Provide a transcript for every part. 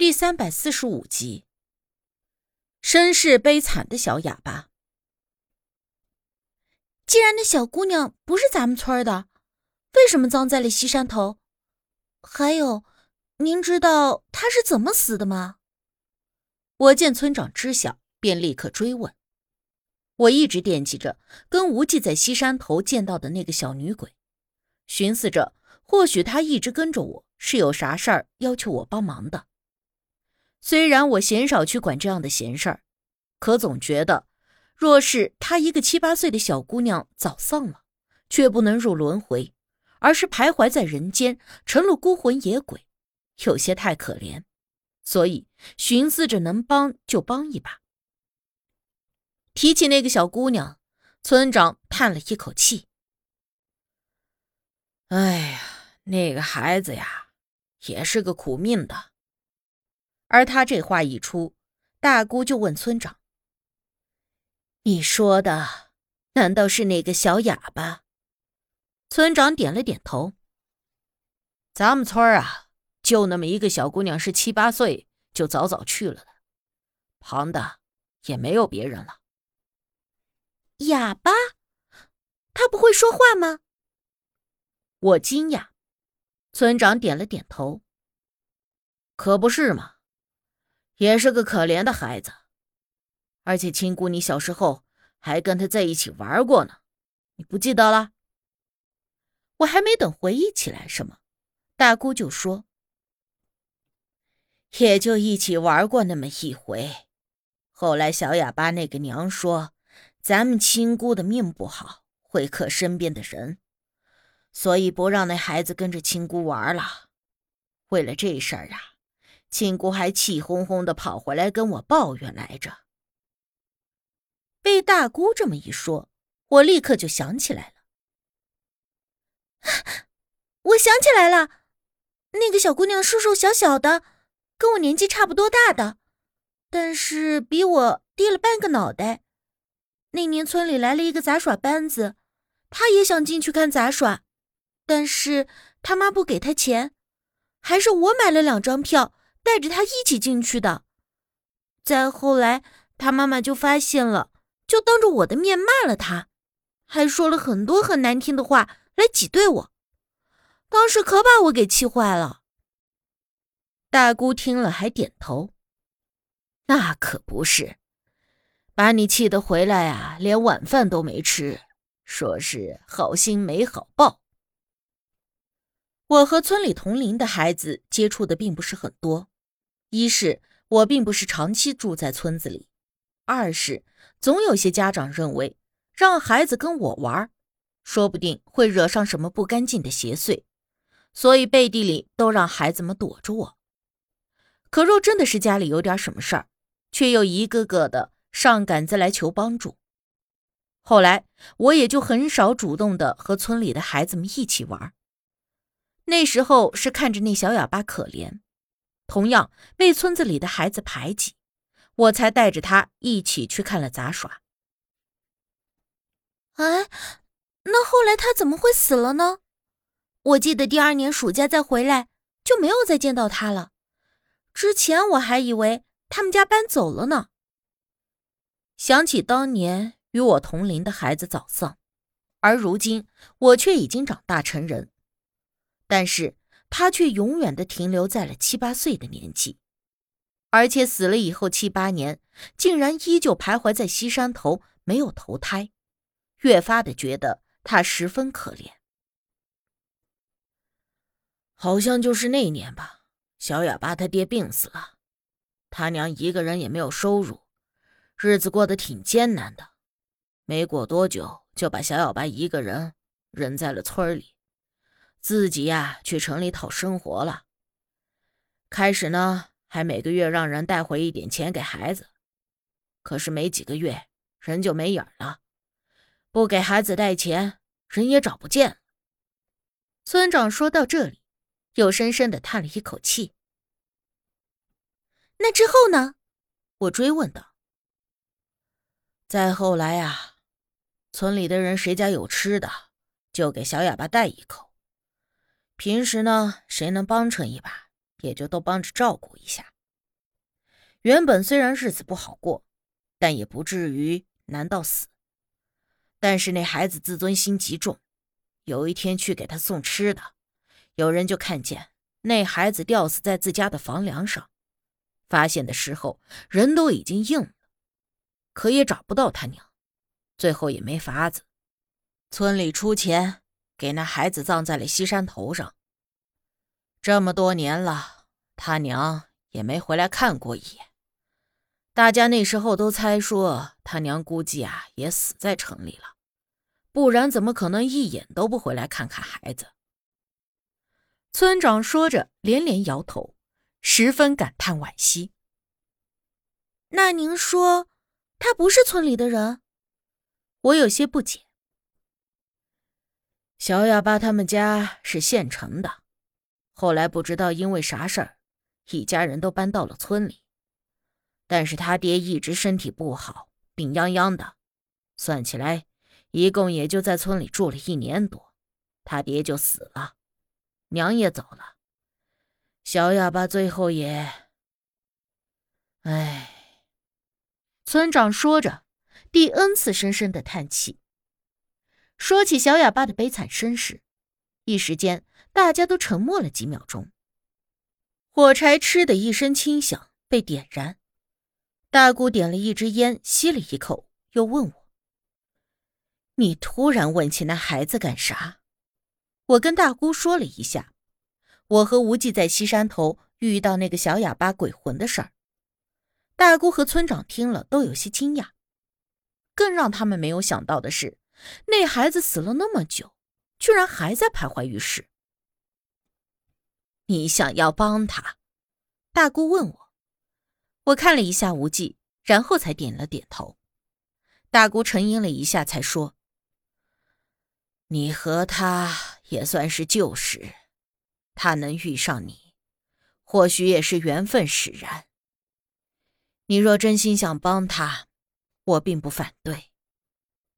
第三百四十五集，身世悲惨的小哑巴。既然那小姑娘不是咱们村的，为什么葬在了西山头？还有，您知道她是怎么死的吗？我见村长知晓，便立刻追问。我一直惦记着跟无忌在西山头见到的那个小女鬼，寻思着或许她一直跟着我是有啥事儿要求我帮忙的。虽然我鲜少去管这样的闲事儿，可总觉得，若是她一个七八岁的小姑娘早丧了，却不能入轮回，而是徘徊在人间，成了孤魂野鬼，有些太可怜，所以寻思着能帮就帮一把。提起那个小姑娘，村长叹了一口气：“哎呀，那个孩子呀，也是个苦命的。”而他这话一出，大姑就问村长：“你说的难道是那个小哑巴？”村长点了点头：“咱们村啊，就那么一个小姑娘，是七八岁就早早去了的，旁的也没有别人了。”哑巴？他不会说话吗？我惊讶。村长点了点头：“可不是嘛。”也是个可怜的孩子，而且亲姑你小时候还跟他在一起玩过呢，你不记得了？我还没等回忆起来什么，大姑就说：“也就一起玩过那么一回。后来小哑巴那个娘说，咱们亲姑的命不好，会克身边的人，所以不让那孩子跟着亲姑玩了。为了这事儿啊。”亲姑还气哄哄的跑回来跟我抱怨来着。被大姑这么一说，我立刻就想起来了。我想起来了，那个小姑娘瘦瘦小小的，跟我年纪差不多大的，但是比我低了半个脑袋。那年村里来了一个杂耍班子，她也想进去看杂耍，但是他妈不给她钱，还是我买了两张票。带着他一起进去的，再后来他妈妈就发现了，就当着我的面骂了他，还说了很多很难听的话来挤兑我，当时可把我给气坏了。大姑听了还点头，那可不是，把你气得回来啊，连晚饭都没吃，说是好心没好报。我和村里同龄的孩子接触的并不是很多。一是我并不是长期住在村子里，二是总有些家长认为让孩子跟我玩，说不定会惹上什么不干净的邪祟，所以背地里都让孩子们躲着我。可若真的是家里有点什么事儿，却又一个个的上杆子来求帮助。后来我也就很少主动的和村里的孩子们一起玩。那时候是看着那小哑巴可怜。同样被村子里的孩子排挤，我才带着他一起去看了杂耍。哎，那后来他怎么会死了呢？我记得第二年暑假再回来就没有再见到他了。之前我还以为他们家搬走了呢。想起当年与我同龄的孩子早丧，而如今我却已经长大成人，但是。他却永远的停留在了七八岁的年纪，而且死了以后七八年，竟然依旧徘徊在西山头，没有投胎，越发的觉得他十分可怜。好像就是那年吧，小哑巴他爹病死了，他娘一个人也没有收入，日子过得挺艰难的，没过多久就把小哑巴一个人扔在了村里。自己呀，去城里讨生活了。开始呢，还每个月让人带回一点钱给孩子，可是没几个月，人就没影了。不给孩子带钱，人也找不见了。村长说到这里，又深深的叹了一口气。那之后呢？我追问道。再后来呀，村里的人谁家有吃的，就给小哑巴带一口。平时呢，谁能帮衬一把，也就都帮着照顾一下。原本虽然日子不好过，但也不至于难到死。但是那孩子自尊心极重，有一天去给他送吃的，有人就看见那孩子吊死在自家的房梁上。发现的时候，人都已经硬了，可也找不到他娘。最后也没法子，村里出钱给那孩子葬在了西山头上。这么多年了，他娘也没回来看过一眼。大家那时候都猜说他娘估计啊也死在城里了，不然怎么可能一眼都不回来看看孩子？村长说着，连连摇头。十分感叹惋惜。那您说，他不是村里的人？我有些不解。小哑巴他们家是县城的，后来不知道因为啥事儿，一家人都搬到了村里。但是他爹一直身体不好，病殃殃的，算起来，一共也就在村里住了一年多，他爹就死了，娘也走了。小哑巴最后也，唉。村长说着，第 N 次深深的叹气。说起小哑巴的悲惨身世，一时间大家都沉默了几秒钟。火柴“嗤”的一声轻响，被点燃。大姑点了一支烟，吸了一口，又问我：“你突然问起那孩子干啥？”我跟大姑说了一下。我和无忌在西山头遇到那个小哑巴鬼魂的事儿，大姑和村长听了都有些惊讶。更让他们没有想到的是，那孩子死了那么久，居然还在徘徊于世。你想要帮他？大姑问我。我看了一下无忌，然后才点了点头。大姑沉吟了一下，才说：“你和他也算是旧识。”他能遇上你，或许也是缘分使然。你若真心想帮他，我并不反对，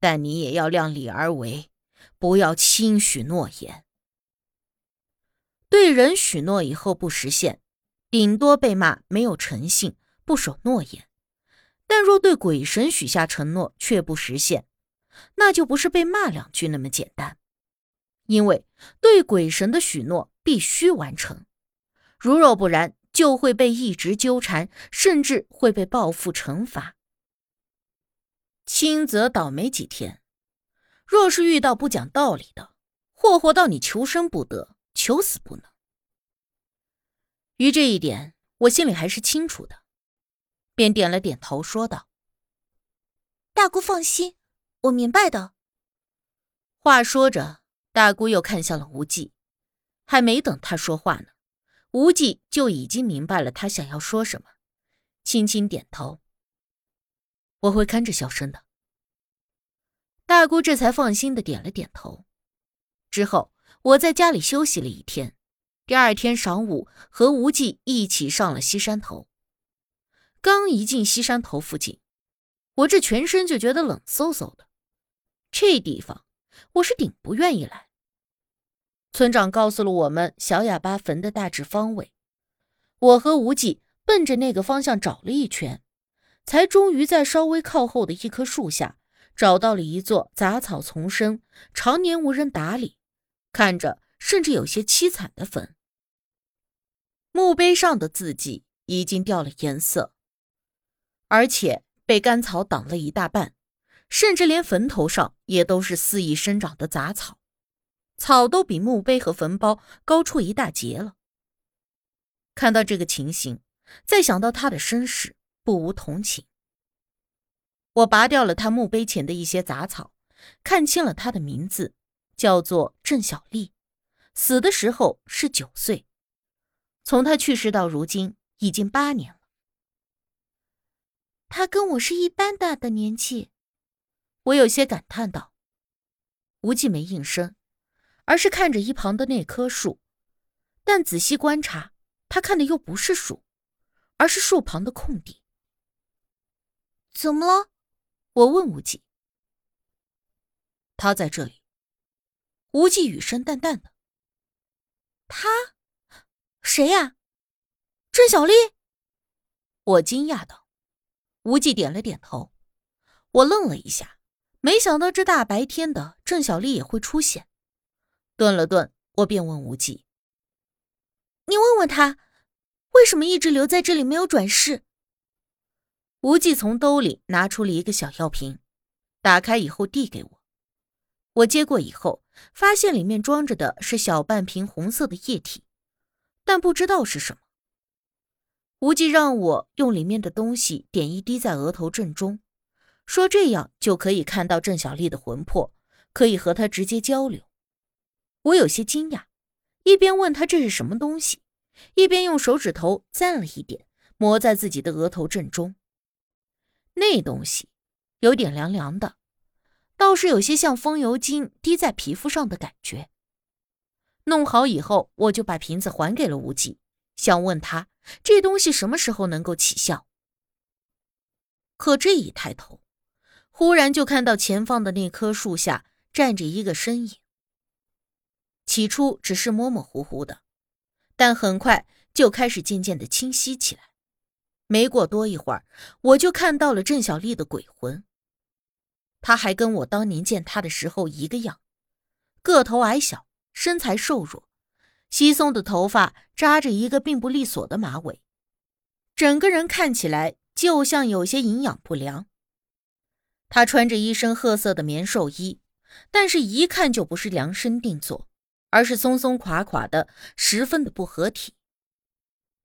但你也要量力而为，不要轻许诺言。对人许诺以后不实现，顶多被骂没有诚信、不守诺言；但若对鬼神许下承诺却不实现，那就不是被骂两句那么简单。因为对鬼神的许诺必须完成，如若不然，就会被一直纠缠，甚至会被报复惩罚。轻则倒霉几天，若是遇到不讲道理的，霍霍到你求生不得，求死不能。于这一点，我心里还是清楚的，便点了点头，说道：“大姑放心，我明白的。”话说着。大姑又看向了无忌，还没等他说话呢，无忌就已经明白了他想要说什么，轻轻点头：“我会看着小生的。”大姑这才放心的点了点头。之后，我在家里休息了一天，第二天晌午和无忌一起上了西山头。刚一进西山头附近，我这全身就觉得冷飕飕的，这地方。我是顶不愿意来。村长告诉了我们小哑巴坟的大致方位，我和无忌奔着那个方向找了一圈，才终于在稍微靠后的一棵树下找到了一座杂草丛生、常年无人打理，看着甚至有些凄惨的坟。墓碑上的字迹已经掉了颜色，而且被干草挡了一大半。甚至连坟头上也都是肆意生长的杂草，草都比墓碑和坟包高出一大截了。看到这个情形，再想到他的身世，不无同情。我拔掉了他墓碑前的一些杂草，看清了他的名字，叫做郑小丽，死的时候是九岁。从他去世到如今，已经八年了。他跟我是一般大的年纪。我有些感叹道：“无忌没应声，而是看着一旁的那棵树。但仔细观察，他看的又不是树，而是树旁的空地。怎么了？”我问无忌。他在这里。无忌语声淡淡的：“他，谁呀？郑小丽。”我惊讶道。无忌点了点头。我愣了一下，没想到这大白天的郑小丽也会出现。顿了顿，我便问无忌：“你问问他，为什么一直留在这里没有转世？”无忌从兜里拿出了一个小药瓶，打开以后递给我。我接过以后，发现里面装着的是小半瓶红色的液体，但不知道是什么。无忌让我用里面的东西点一滴在额头正中，说这样就可以看到郑小丽的魂魄，可以和她直接交流。我有些惊讶，一边问他这是什么东西，一边用手指头蘸了一点，抹在自己的额头正中。那东西有点凉凉的。倒是有些像风油精滴在皮肤上的感觉。弄好以后，我就把瓶子还给了无忌，想问他这东西什么时候能够起效。可这一抬头，忽然就看到前方的那棵树下站着一个身影。起初只是模模糊糊的，但很快就开始渐渐的清晰起来。没过多一会儿，我就看到了郑小丽的鬼魂。她还跟我当年见她的时候一个样，个头矮小，身材瘦弱，稀松的头发扎着一个并不利索的马尾，整个人看起来就像有些营养不良。他穿着一身褐色的棉寿衣，但是一看就不是量身定做，而是松松垮垮的，十分的不合体。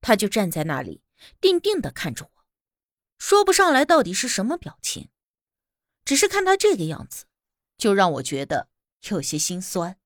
他就站在那里，定定的看着我，说不上来到底是什么表情。只是看他这个样子，就让我觉得有些心酸。